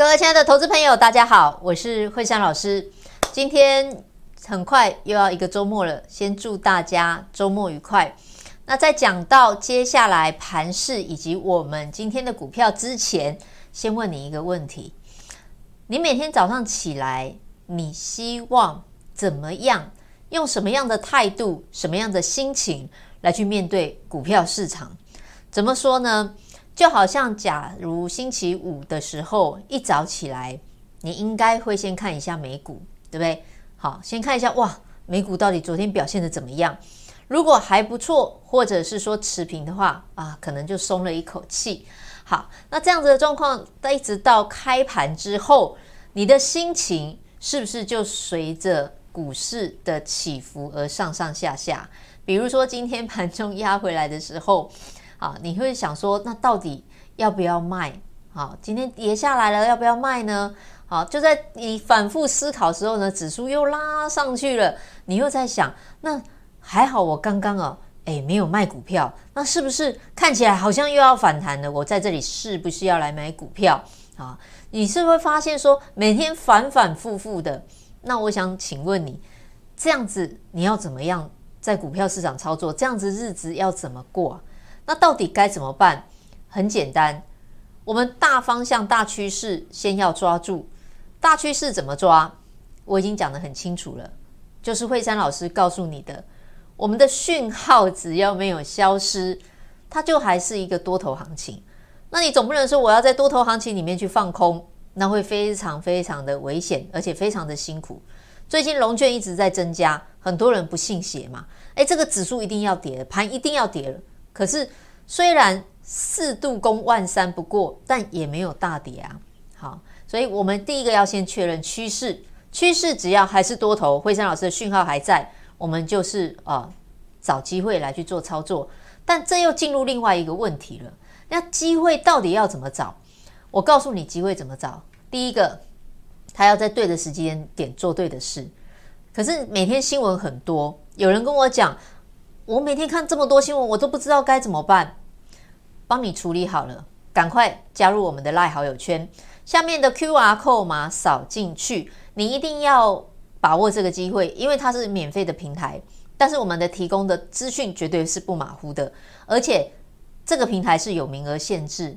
各位亲爱的投资朋友，大家好，我是慧珊老师。今天很快又要一个周末了，先祝大家周末愉快。那在讲到接下来盘势以及我们今天的股票之前，先问你一个问题：你每天早上起来，你希望怎么样？用什么样的态度、什么样的心情来去面对股票市场？怎么说呢？就好像，假如星期五的时候一早起来，你应该会先看一下美股，对不对？好，先看一下哇，美股到底昨天表现的怎么样？如果还不错，或者是说持平的话啊，可能就松了一口气。好，那这样子的状况，一直到开盘之后，你的心情是不是就随着股市的起伏而上上下下？比如说今天盘中压回来的时候。啊，你会想说，那到底要不要卖？好，今天跌下来了，要不要卖呢？好，就在你反复思考的时候呢，指数又拉上去了，你又在想，那还好我刚刚哦，诶，没有卖股票，那是不是看起来好像又要反弹了？我在这里是不是要来买股票？啊，你是不是会发现说，每天反反复复的？那我想请问你，这样子你要怎么样在股票市场操作？这样子日子要怎么过？那到底该怎么办？很简单，我们大方向、大趋势先要抓住。大趋势怎么抓？我已经讲得很清楚了，就是惠山老师告诉你的。我们的讯号只要没有消失，它就还是一个多头行情。那你总不能说我要在多头行情里面去放空，那会非常非常的危险，而且非常的辛苦。最近融券一直在增加，很多人不信邪嘛，诶，这个指数一定要跌，盘一定要跌了。可是，虽然四度攻万三不过，但也没有大跌啊。好，所以我们第一个要先确认趋势，趋势只要还是多头，惠山老师的讯号还在，我们就是、呃、找机会来去做操作。但这又进入另外一个问题了，那机会到底要怎么找？我告诉你机会怎么找。第一个，他要在对的时间点做对的事。可是每天新闻很多，有人跟我讲。我每天看这么多新闻，我都不知道该怎么办。帮你处理好了，赶快加入我们的赖好友圈，下面的 QR code 码扫进去，你一定要把握这个机会，因为它是免费的平台，但是我们的提供的资讯绝对是不马虎的，而且这个平台是有名额限制，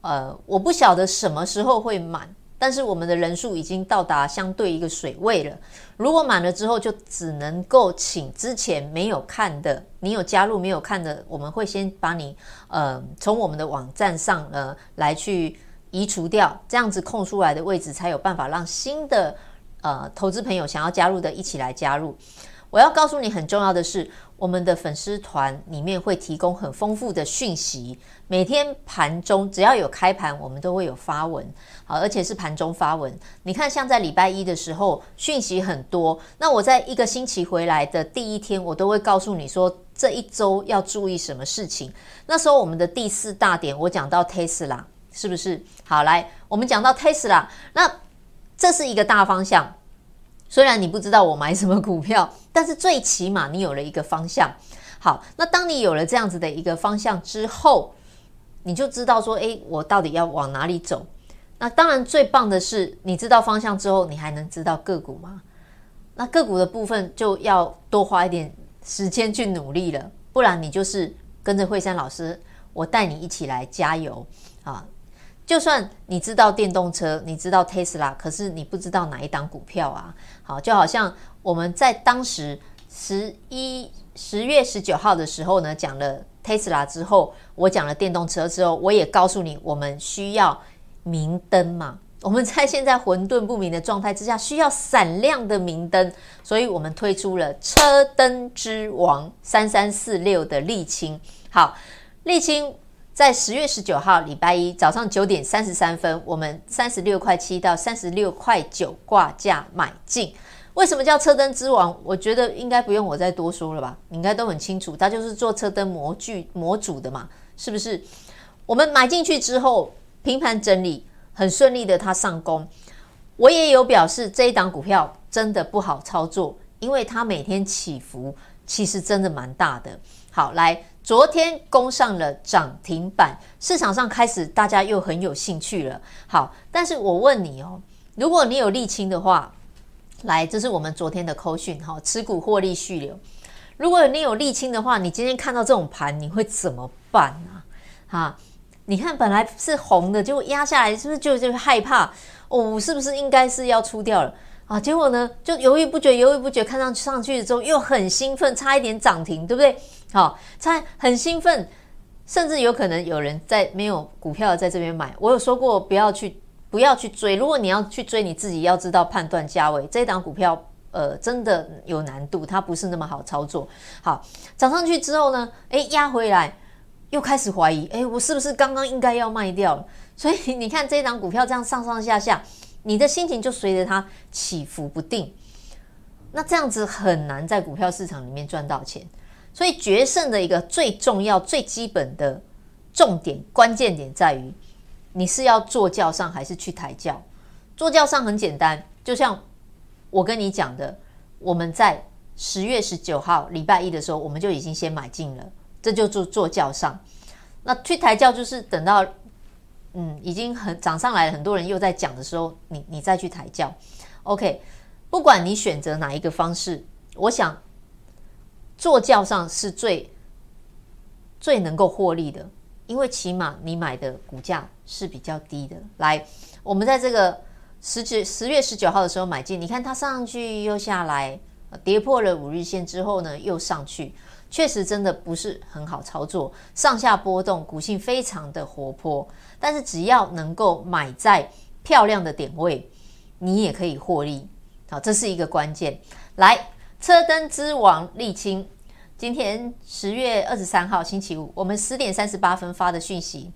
呃，我不晓得什么时候会满。但是我们的人数已经到达相对一个水位了，如果满了之后，就只能够请之前没有看的，你有加入没有看的，我们会先把你呃从我们的网站上呃来去移除掉，这样子空出来的位置才有办法让新的呃投资朋友想要加入的一起来加入。我要告诉你很重要的是，我们的粉丝团里面会提供很丰富的讯息，每天盘中只要有开盘，我们都会有发文，好，而且是盘中发文。你看，像在礼拜一的时候，讯息很多，那我在一个星期回来的第一天，我都会告诉你说这一周要注意什么事情。那时候我们的第四大点，我讲到 Tesla，是不是？好，来，我们讲到 Tesla，那这是一个大方向。虽然你不知道我买什么股票，但是最起码你有了一个方向。好，那当你有了这样子的一个方向之后，你就知道说，诶，我到底要往哪里走？那当然最棒的是，你知道方向之后，你还能知道个股吗？那个股的部分就要多花一点时间去努力了，不然你就是跟着惠珊老师，我带你一起来加油啊！就算你知道电动车，你知道 Tesla，可是你不知道哪一档股票啊？好，就好像我们在当时十一十月十九号的时候呢，讲了 Tesla 之后，我讲了电动车之后，我也告诉你，我们需要明灯嘛。我们在现在混沌不明的状态之下，需要闪亮的明灯，所以我们推出了车灯之王三三四六的沥青。好，沥青。在十月十九号礼拜一早上九点三十三分，我们三十六块七到三十六块九挂价买进。为什么叫车灯之王？我觉得应该不用我再多说了吧，你应该都很清楚，它就是做车灯模具模组的嘛，是不是？我们买进去之后，平盘整理很顺利的，它上攻。我也有表示这一档股票真的不好操作，因为它每天起伏其实真的蛮大的。好，来昨天攻上了涨停板，市场上开始大家又很有兴趣了。好，但是我问你哦，如果你有沥青的话，来，这是我们昨天的扣讯哈，持股获利续留。如果你有沥青的话，你今天看到这种盘，你会怎么办呢？啊，你看本来是红的，结果压下来，是不是就就害怕？哦，是不是应该是要出掉了？啊，结果呢，就犹豫不决，犹豫不决，看上去上去之后又很兴奋，差一点涨停，对不对？好，差很兴奋，甚至有可能有人在没有股票在这边买。我有说过不要去，不要去追。如果你要去追，你自己要知道判断价位。这一档股票，呃，真的有难度，它不是那么好操作。好，涨上去之后呢，哎，压回来，又开始怀疑，哎，我是不是刚刚应该要卖掉了？所以你看这一档股票这样上上下下。你的心情就随着它起伏不定，那这样子很难在股票市场里面赚到钱。所以决胜的一个最重要、最基本的重点、关键点在于，你是要坐轿上还是去抬轿？坐轿上很简单，就像我跟你讲的，我们在十月十九号礼拜一的时候，我们就已经先买进了，这就做坐轿上。那去抬轿就是等到。嗯，已经很涨上来了，很多人又在讲的时候，你你再去抬轿，OK。不管你选择哪一个方式，我想坐轿上是最最能够获利的，因为起码你买的股价是比较低的。来，我们在这个十九十月十九号的时候买进，你看它上去又下来，跌破了五日线之后呢，又上去。确实真的不是很好操作，上下波动，股性非常的活泼。但是只要能够买在漂亮的点位，你也可以获利。好，这是一个关键。来，车灯之王丽清，今天十月二十三号星期五，我们十点三十八分发的讯息，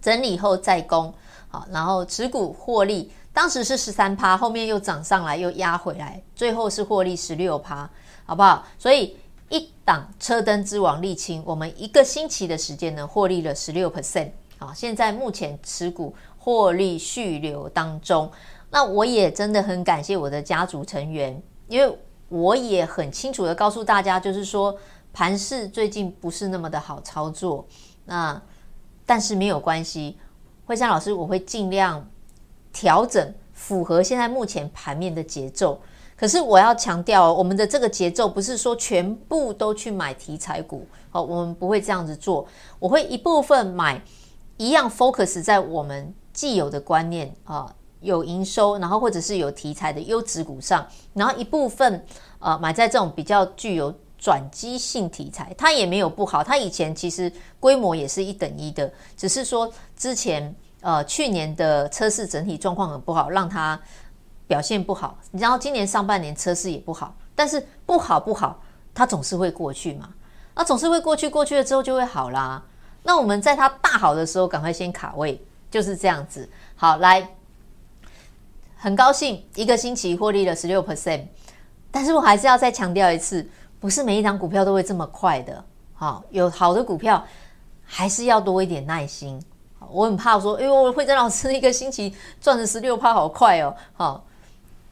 整理后再攻。好，然后持股获利，当时是十三趴，后面又涨上来，又压回来，最后是获利十六趴，好不好？所以。一档车灯之王丽清，我们一个星期的时间呢，获利了十六 percent。好，现在目前持股获利续留当中。那我也真的很感谢我的家族成员，因为我也很清楚的告诉大家，就是说盘势最近不是那么的好操作。那但是没有关系，惠珊老师我会尽量调整，符合现在目前盘面的节奏。可是我要强调，我们的这个节奏不是说全部都去买题材股，好，我们不会这样子做。我会一部分买，一样 focus 在我们既有的观念啊，有营收，然后或者是有题材的优质股上，然后一部分呃买在这种比较具有转机性题材，它也没有不好，它以前其实规模也是一等一的，只是说之前呃去年的车市整体状况很不好，让它。表现不好，然后今年上半年车市也不好，但是不好不好，它总是会过去嘛。那总是会过去，过去了之后就会好啦。那我们在它大好的时候，赶快先卡位，就是这样子。好，来，很高兴一个星期获利了十六 percent，但是我还是要再强调一次，不是每一档股票都会这么快的。好，有好的股票还是要多一点耐心。我很怕说，哎呦，惠珍老师一个星期赚了十六趴，好快哦。好。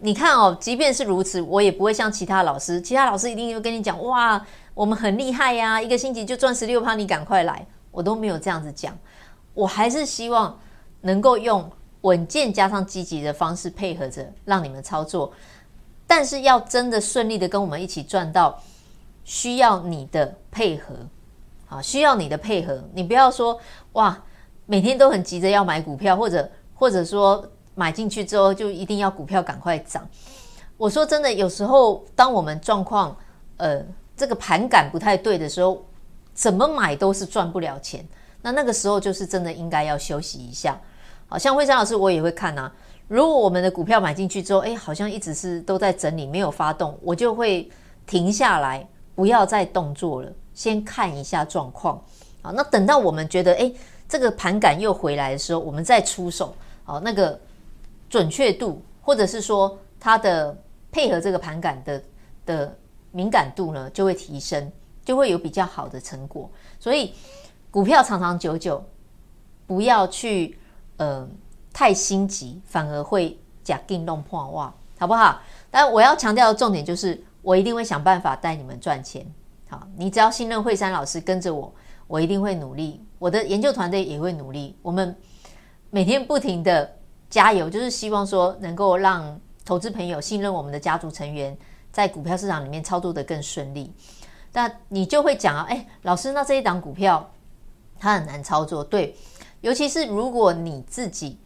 你看哦，即便是如此，我也不会像其他老师，其他老师一定会跟你讲，哇，我们很厉害呀，一个星期就赚十六趴，你赶快来，我都没有这样子讲，我还是希望能够用稳健加上积极的方式配合着让你们操作，但是要真的顺利的跟我们一起赚到，需要你的配合，啊，需要你的配合，你不要说哇，每天都很急着要买股票，或者或者说。买进去之后就一定要股票赶快涨。我说真的，有时候当我们状况呃这个盘感不太对的时候，怎么买都是赚不了钱。那那个时候就是真的应该要休息一下。好像惠珊老师我也会看啊。如果我们的股票买进去之后，哎，好像一直是都在整理，没有发动，我就会停下来，不要再动作了，先看一下状况。好，那等到我们觉得哎这个盘感又回来的时候，我们再出手。好，那个。准确度，或者是说它的配合这个盘感的的敏感度呢，就会提升，就会有比较好的成果。所以股票长长久久，不要去呃太心急，反而会假定弄破袜，好不好？但我要强调的重点就是，我一定会想办法带你们赚钱。好，你只要信任惠山老师，跟着我，我一定会努力，我的研究团队也会努力，我们每天不停的加油，就是希望说能够让投资朋友信任我们的家族成员，在股票市场里面操作得更顺利。那你就会讲啊，哎，老师，那这一档股票它很难操作，对，尤其是如果你自己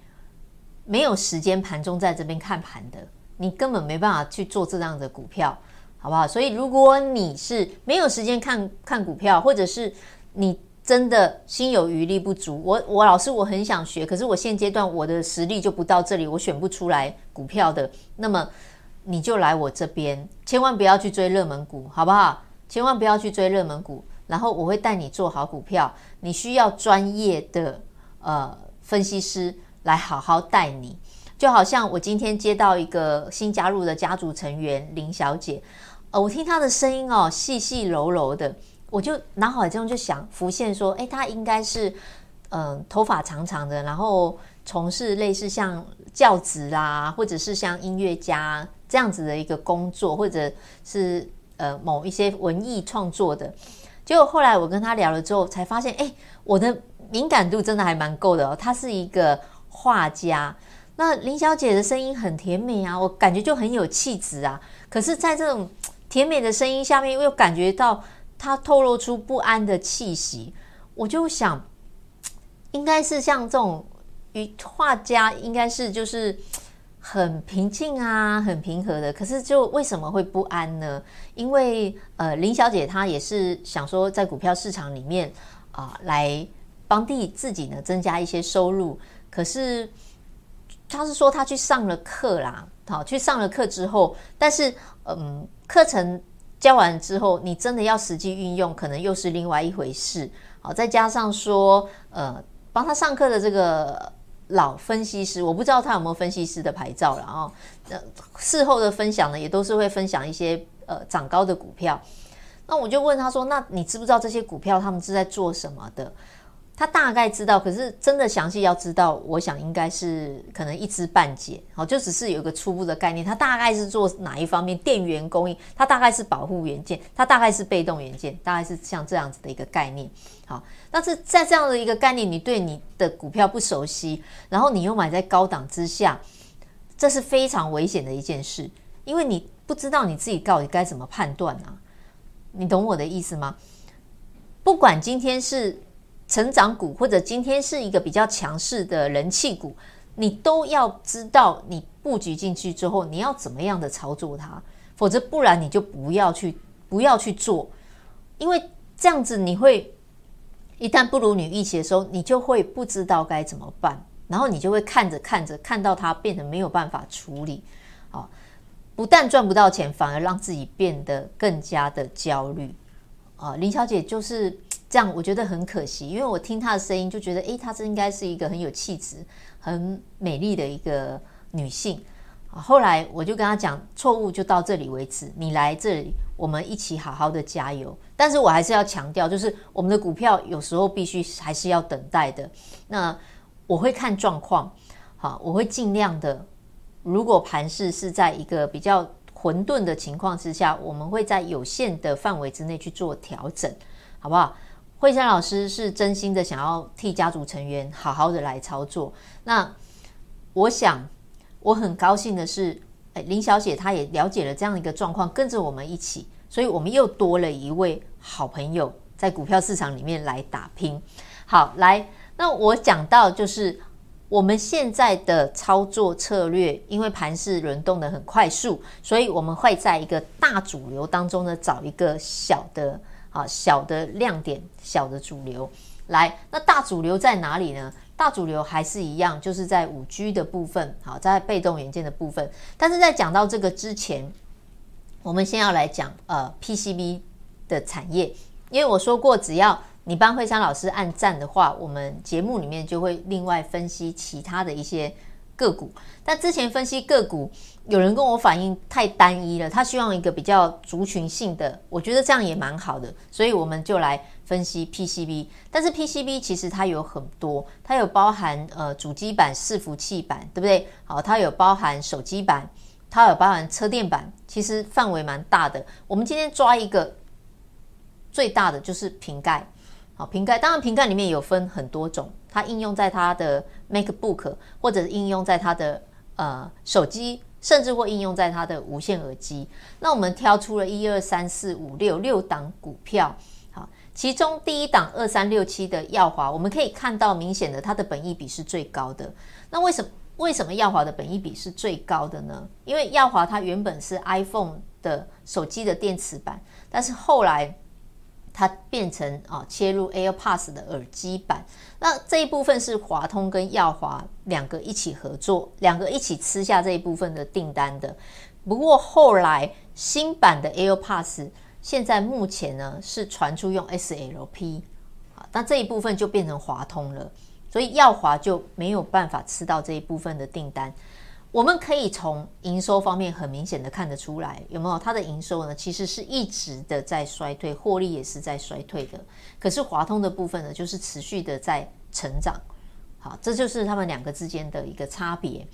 没有时间盘中在这边看盘的，你根本没办法去做这样的股票，好不好？所以如果你是没有时间看看股票，或者是你真的心有余力不足，我我老师我很想学，可是我现阶段我的实力就不到这里，我选不出来股票的，那么你就来我这边，千万不要去追热门股，好不好？千万不要去追热门股，然后我会带你做好股票。你需要专业的呃分析师来好好带你，就好像我今天接到一个新加入的家族成员林小姐，呃，我听她的声音哦，细细柔柔的，我就脑海中就想浮现说，诶，她应该是嗯、呃、头发长长的，然后从事类似像教职啊，或者是像音乐家这样子的一个工作，或者是。呃，某一些文艺创作的，结果后来我跟他聊了之后，才发现，哎，我的敏感度真的还蛮够的哦。他是一个画家，那林小姐的声音很甜美啊，我感觉就很有气质啊。可是，在这种甜美的声音下面，我又感觉到她透露出不安的气息，我就想，应该是像这种与画家，应该是就是。很平静啊，很平和的。可是，就为什么会不安呢？因为呃，林小姐她也是想说，在股票市场里面啊、来帮地自己呢增加一些收入。可是，她是说她去上了课啦，好，去上了课之后，但是嗯，课程教完之后，你真的要实际运用，可能又是另外一回事。好，再加上说呃，帮他上课的这个。老分析师，我不知道他有没有分析师的牌照了啊。呃，事后的分享呢，也都是会分享一些呃涨高的股票。那我就问他说：“那你知不知道这些股票他们是在做什么的？”他大概知道，可是真的详细要知道，我想应该是可能一知半解。好，就只是有一个初步的概念。他大概是做哪一方面？电源供应，他大概是保护元件，他大概是被动元件，大概是像这样子的一个概念。好，但是在这样的一个概念，你对你的股票不熟悉，然后你又买在高档之下，这是非常危险的一件事，因为你不知道你自己到底该怎么判断啊？你懂我的意思吗？不管今天是。成长股或者今天是一个比较强势的人气股，你都要知道你布局进去之后，你要怎么样的操作它，否则不然你就不要去不要去做，因为这样子你会一旦不如你预期的时候，你就会不知道该怎么办，然后你就会看着看着看到它变得没有办法处理，啊，不但赚不到钱，反而让自己变得更加的焦虑，啊，林小姐就是。这样我觉得很可惜，因为我听她的声音就觉得，诶，她这应该是一个很有气质、很美丽的一个女性。后来我就跟她讲，错误就到这里为止，你来这里，我们一起好好的加油。但是我还是要强调，就是我们的股票有时候必须还是要等待的。那我会看状况，好，我会尽量的。如果盘势是在一个比较混沌的情况之下，我们会在有限的范围之内去做调整，好不好？惠珊老师是真心的想要替家族成员好好的来操作。那我想我很高兴的是，哎，林小姐她也了解了这样一个状况，跟着我们一起，所以我们又多了一位好朋友在股票市场里面来打拼。好，来，那我讲到就是我们现在的操作策略，因为盘势轮动得很快速，所以我们会在一个大主流当中呢找一个小的。啊，小的亮点，小的主流，来，那大主流在哪里呢？大主流还是一样，就是在五 G 的部分，好，在被动元件的部分。但是在讲到这个之前，我们先要来讲呃 PCB 的产业，因为我说过，只要你帮惠珊老师按赞的话，我们节目里面就会另外分析其他的一些。个股，但之前分析个股，有人跟我反映太单一了，他希望一个比较族群性的，我觉得这样也蛮好的，所以我们就来分析 PCB。但是 PCB 其实它有很多，它有包含呃主机板、伺服器板，对不对？好，它有包含手机板，它有包含车电板，其实范围蛮大的。我们今天抓一个最大的就是瓶盖。好，瓶盖当然瓶盖里面有分很多种，它应用在它的 MacBook，或者是应用在它的呃手机，甚至会应用在它的无线耳机。那我们挑出了一二三四五六六档股票，好，其中第一档二三六七的耀华，我们可以看到明显的它的本益比是最高的。那为什么为什么耀华的本益比是最高的呢？因为耀华它原本是 iPhone 的手机的电池板，但是后来。它变成啊，切入 AirPods 的耳机版，那这一部分是华通跟耀华两个一起合作，两个一起吃下这一部分的订单的。不过后来新版的 AirPods 现在目前呢是传出用 SLP 啊，那这一部分就变成华通了，所以耀华就没有办法吃到这一部分的订单。我们可以从营收方面很明显的看得出来，有没有？它的营收呢，其实是一直的在衰退，获利也是在衰退的。可是华通的部分呢，就是持续的在成长。好，这就是他们两个之间的一个差别。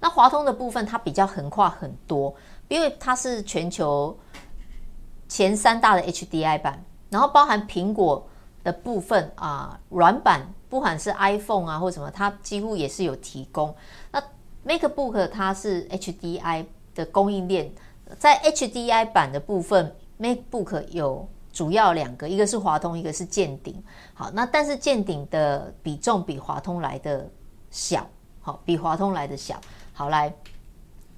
那华通的部分，它比较横跨很多，因为它是全球前三大的 HDI 板，然后包含苹果的部分啊，软板，不管是 iPhone 啊或什么，它几乎也是有提供。那 MacBook 它是 HDI 的供应链，在 HDI 版的部分，MacBook 有主要两个，一个是华通，一个是健鼎。好，那但是健鼎的比重比华通来的小，好，比华通来的小。好来，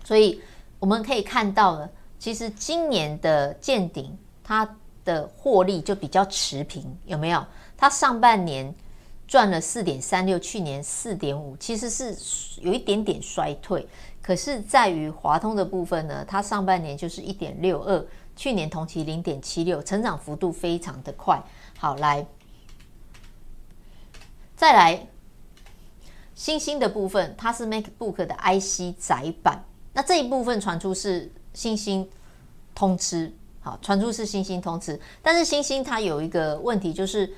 所以我们可以看到呢，其实今年的健鼎它的获利就比较持平，有没有？它上半年。赚了四点三六，去年四点五，其实是有一点点衰退。可是在于华通的部分呢，它上半年就是一点六二，去年同期零点七六，成长幅度非常的快。好，来，再来，星星的部分，它是 MacBook 的 IC 载板，那这一部分传出是星星通吃，好，传出是星星通吃，但是星星它有一个问题就是。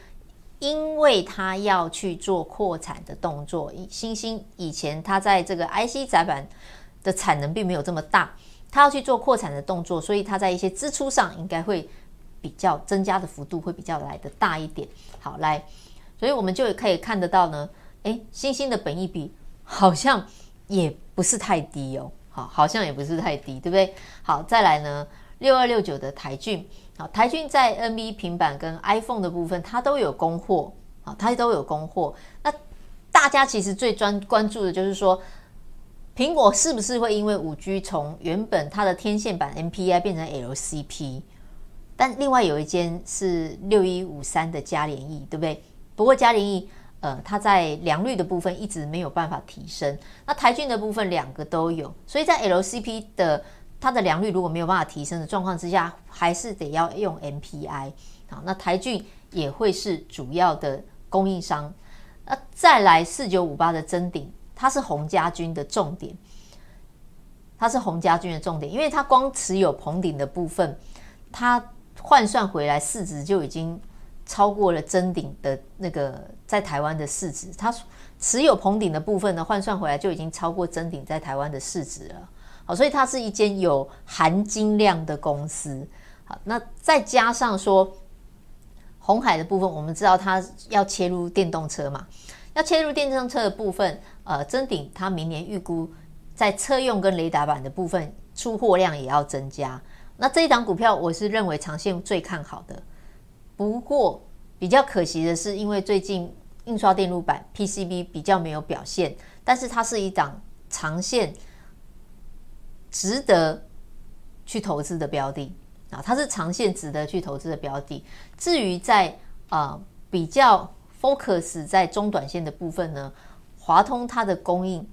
因为他要去做扩产的动作，星星以前他在这个 IC 载板的产能并没有这么大，他要去做扩产的动作，所以他在一些支出上应该会比较增加的幅度会比较来的大一点。好，来，所以我们就可以看得到呢，诶，星星的本益比好像也不是太低哦，好，好像也不是太低，对不对？好，再来呢，六二六九的台郡。好，台郡在 NB 平板跟 iPhone 的部分，它都有供货，啊，它都有供货。那大家其实最专关注的就是说，苹果是不是会因为五 G 从原本它的天线版 MPI 变成 LCP？但另外有一间是六一五三的嘉联益，对不对？不过嘉联益，呃，它在良率的部分一直没有办法提升。那台郡的部分两个都有，所以在 LCP 的。它的良率如果没有办法提升的状况之下，还是得要用 MPI。好，那台郡也会是主要的供应商。那再来四九五八的增顶，它是洪家军的重点，它是洪家军的重点，因为它光持有棚顶的部分，它换算回来市值就已经超过了增顶的那个在台湾的市值。它持有棚顶的部分呢，换算回来就已经超过增顶在台湾的市值了。所以它是一间有含金量的公司。好，那再加上说，红海的部分，我们知道它要切入电动车嘛，要切入电动车的部分，呃，臻鼎它明年预估在车用跟雷达板的部分出货量也要增加。那这一档股票，我是认为长线最看好的。不过比较可惜的是，因为最近印刷电路板 PCB 比较没有表现，但是它是一档长线。值得去投资的标的啊，它是长线值得去投资的标的。至于在啊、比较 focus 在中短线的部分呢，华通它的供应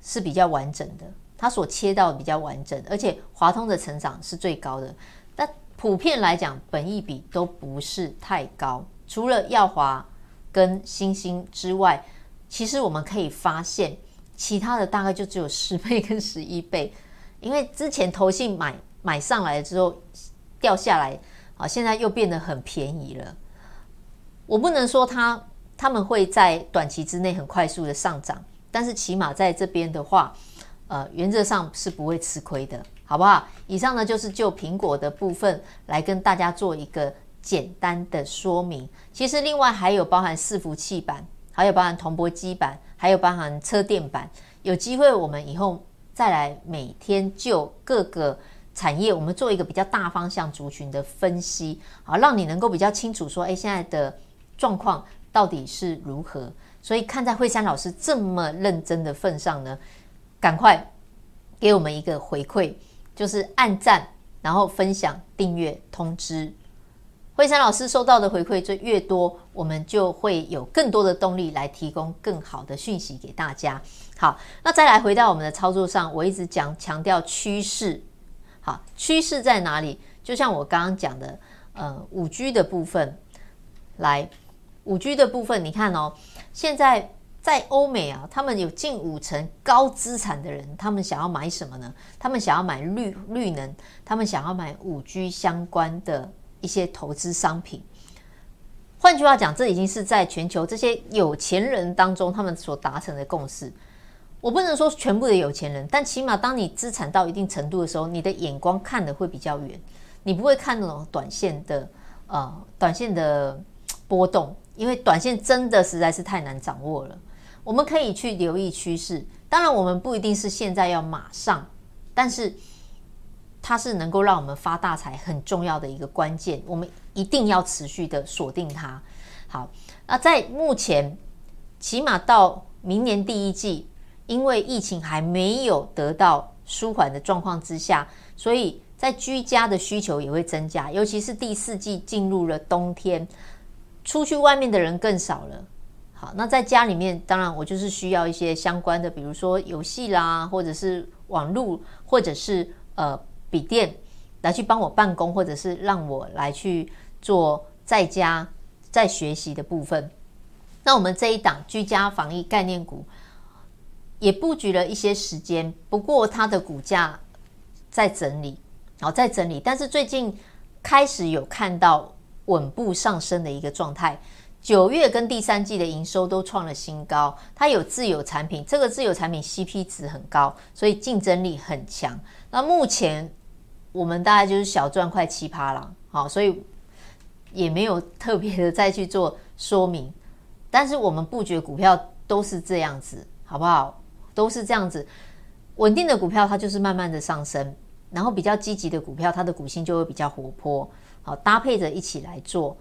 是比较完整的，它所切到比较完整，而且华通的成长是最高的。但普遍来讲，本益比都不是太高，除了耀华跟欣兴之外，其实我们可以发现，其他的大概就只有十倍跟十一倍。因为之前投信买买上来之后掉下来啊，现在又变得很便宜了。我不能说他他们会在短期之内很快速的上涨，但是起码在这边的话，呃，原则上是不会吃亏的，好不好？以上呢就是就苹果的部分来跟大家做一个简单的说明。其实另外还有包含伺服器板，还有包含铜箔基板，还有包含车电板。有机会我们以后再来每天就各个产业，我们做一个比较大方向族群的分析，好，让你能够比较清楚说，哎，现在的状况到底是如何。所以看在惠山老师这么认真的份上呢，赶快给我们一个回馈，就是按赞，然后分享、订阅、通知。惠山老师收到的回馈就越多，我们就会有更多的动力来提供更好的讯息给大家。好，那再来回到我们的操作上，我一直讲强调趋势。好，趋势在哪里？就像我刚刚讲的，呃，五 G 的部分，来，五 G 的部分，你看哦。现在在欧美啊，他们有近五成高资产的人，他们想要买什么呢？他们想要买绿绿能，他们想要买五 G 相关的一些投资商品。换句话讲，这已经是在全球这些有钱人当中他们所达成的共识。我不能说全部的有钱人，但起码当你资产到一定程度的时候，你的眼光看得会比较远，你不会看那种短线的呃短线的波动。因为短线真的实在是太难掌握了，我们可以去留意趋势。当然，我们不一定是现在要马上，但是它是能够让我们发大财很重要的一个关键，我们一定要持续的锁定它。好，那在目前，起码到明年第一季，因为疫情还没有得到舒缓的状况之下，所以在居家的需求也会增加，尤其是第四季进入了冬天。出去外面的人更少了，好，那在家里面，当然我就是需要一些相关的，比如说游戏啦，或者是网络，或者是呃笔电，来去帮我办公，或者是让我来去做在家在学习的部分。那我们这一档居家防疫概念股也布局了一些时间，不过它的股价在整理，好，在整理，但是最近开始有看到。稳步上升的一个状态，九月跟第三季的营收都创了新高。它有自有产品，这个自有产品 CP 值很高，所以竞争力很强。那目前我们大概就是小赚快七趴了，好，所以也没有特别的再去做说明。但是我们布局股票都是这样子，好不好？都是这样子，稳定的股票它就是慢慢的上升，然后比较积极的股票，它的股性就会比较活泼。好，搭配着一起来做。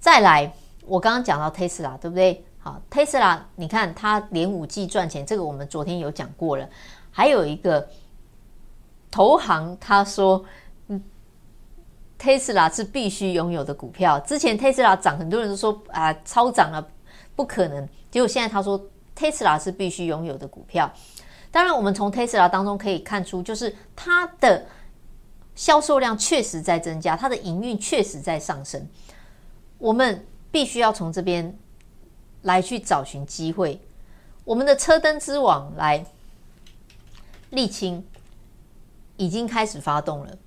再来，我刚刚讲到 Tesla，对不对？好，Tesla，你看它连五 G 赚钱，这个我们昨天有讲过了。还有一个投行，他说，嗯，Tesla 是必须拥有的股票。之前 Tesla 涨，很多人都说啊，超涨了，不可能。结果现在他说，Tesla 是必须拥有的股票。当然，我们从 Tesla 当中可以看出，就是它的。销售量确实在增加，它的营运确实在上升。我们必须要从这边来去找寻机会。我们的车灯之王来，沥青已经开始发动了。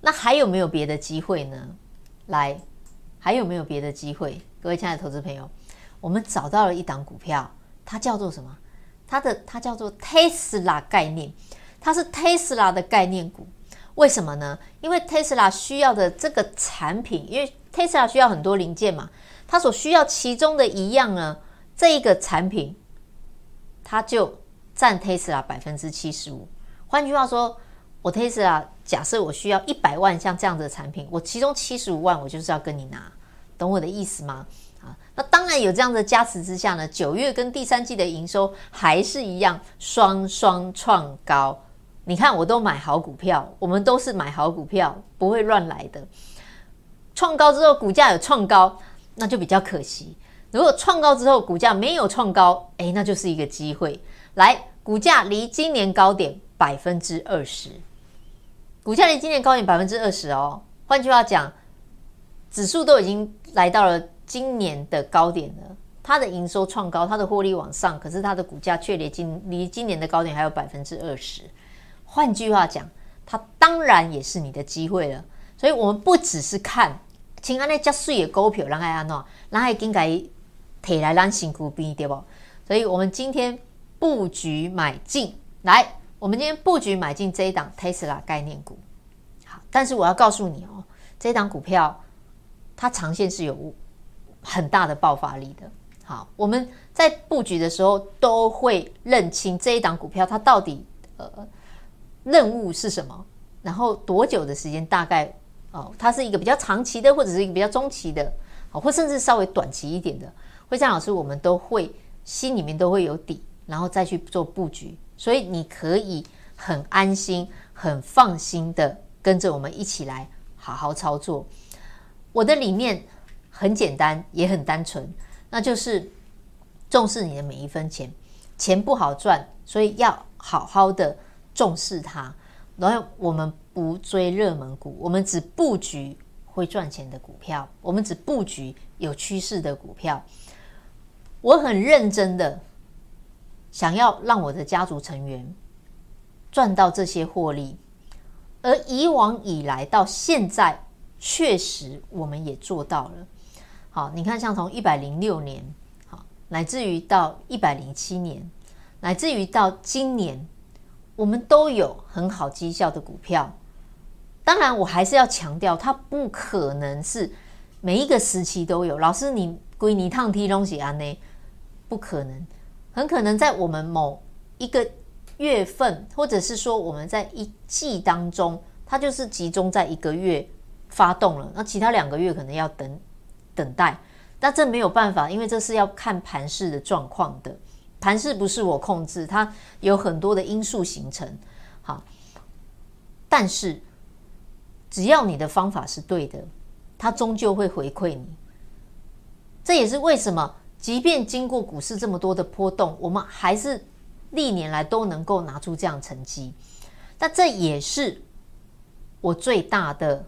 那还有没有别的机会呢？来，还有没有别的机会？各位亲爱的投资朋友，我们找到了一档股票，它叫做什么？它的它叫做 Tesla 概念，它是 Tesla 的概念股。为什么呢？因为 Tesla 需要的这个产品，因为 Tesla 需要很多零件嘛，它所需要其中的一样呢，这一个产品，它就占 Tesla 百分之七十五。换句话说，我 Tesla 假设我需要一百万像这样的产品，我其中七十五万我就是要跟你拿，懂我的意思吗？那当然有这样的加持之下呢，九月跟第三季的营收还是一样双双创高。你看，我都买好股票，我们都是买好股票，不会乱来的。创高之后，股价有创高，那就比较可惜。如果创高之后，股价没有创高，诶，那就是一个机会。来，股价离今年高点百分之二十，股价离今年高点百分之二十哦。换句话讲，指数都已经来到了今年的高点呢，它的营收创高，它的获利往上，可是它的股价却离今离今年的高点还有百分之二十。换句话讲，它当然也是你的机会了。所以，我们不只是看，请安那加税的股票，让爱安诺，让爱应该提来让辛苦比对不？所以我们今天布局买进来，我们今天布局买进这一档 Tesla 概念股。好，但是我要告诉你哦，这一档股票它长线是有很大的爆发力的。好，我们在布局的时候都会认清这一档股票它到底呃任务是什么，然后多久的时间大概哦，它是一个比较长期的，或者是一个比较中期的，哦，或甚至稍微短期一点的。惠珊老师，我们都会心里面都会有底，然后再去做布局，所以你可以很安心、很放心的跟着我们一起来好好操作。我的理念很简单，也很单纯，那就是重视你的每一分钱。钱不好赚，所以要好好的重视它。然后我们不追热门股，我们只布局会赚钱的股票，我们只布局有趋势的股票。我很认真的想要让我的家族成员赚到这些获利，而以往以来到现在。确实，我们也做到了。好，你看，像从一百零六年，好，乃至于到一百零七年，乃至于到今年，我们都有很好绩效的股票。当然，我还是要强调，它不可能是每一个时期都有。老师，你归你烫梯东西啊？呢，不可能，很可能在我们某一个月份，或者是说我们在一季当中，它就是集中在一个月。发动了，那其他两个月可能要等等待，但这没有办法，因为这是要看盘势的状况的。盘势不是我控制，它有很多的因素形成。好，但是只要你的方法是对的，它终究会回馈你。这也是为什么，即便经过股市这么多的波动，我们还是历年来都能够拿出这样成绩。那这也是我最大的。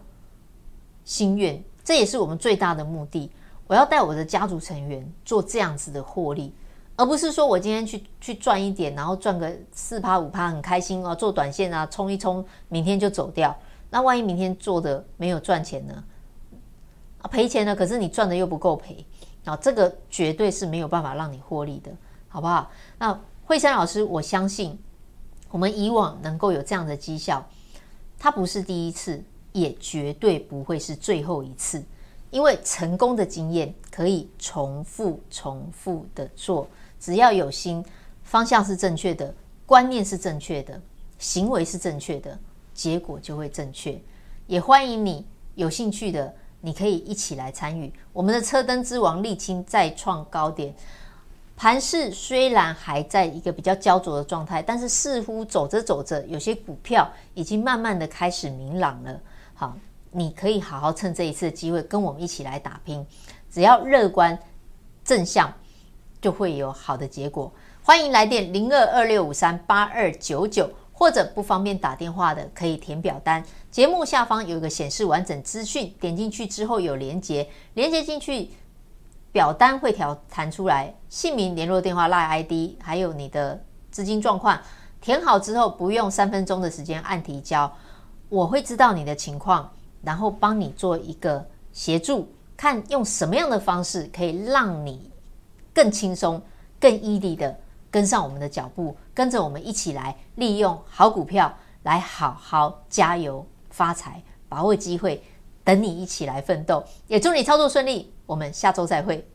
心愿，这也是我们最大的目的。我要带我的家族成员做这样子的获利，而不是说我今天去去赚一点，然后赚个四趴五趴，很开心哦，做短线啊，冲一冲，明天就走掉。那万一明天做的没有赚钱呢？啊，赔钱了，可是你赚的又不够赔，啊，这个绝对是没有办法让你获利的，好不好？那惠珊老师，我相信我们以往能够有这样的绩效，它不是第一次。也绝对不会是最后一次，因为成功的经验可以重复、重复的做，只要有心，方向是正确的，观念是正确的，行为是正确的，结果就会正确。也欢迎你有兴趣的，你可以一起来参与我们的车灯之王沥青再创高点。盘势虽然还在一个比较焦灼的状态，但是似乎走着走着，有些股票已经慢慢的开始明朗了。好，你可以好好趁这一次机会跟我们一起来打拼。只要乐观正向，就会有好的结果。欢迎来电零二二六五三八二九九，或者不方便打电话的可以填表单。节目下方有一个显示完整资讯，点进去之后有连接，连接进去表单会调弹出来，姓名、联络电话、LINE ID，还有你的资金状况，填好之后不用三分钟的时间按提交。我会知道你的情况，然后帮你做一个协助，看用什么样的方式可以让你更轻松、更 easy 的跟上我们的脚步，跟着我们一起来利用好股票来好好加油发财，把握机会，等你一起来奋斗。也祝你操作顺利，我们下周再会。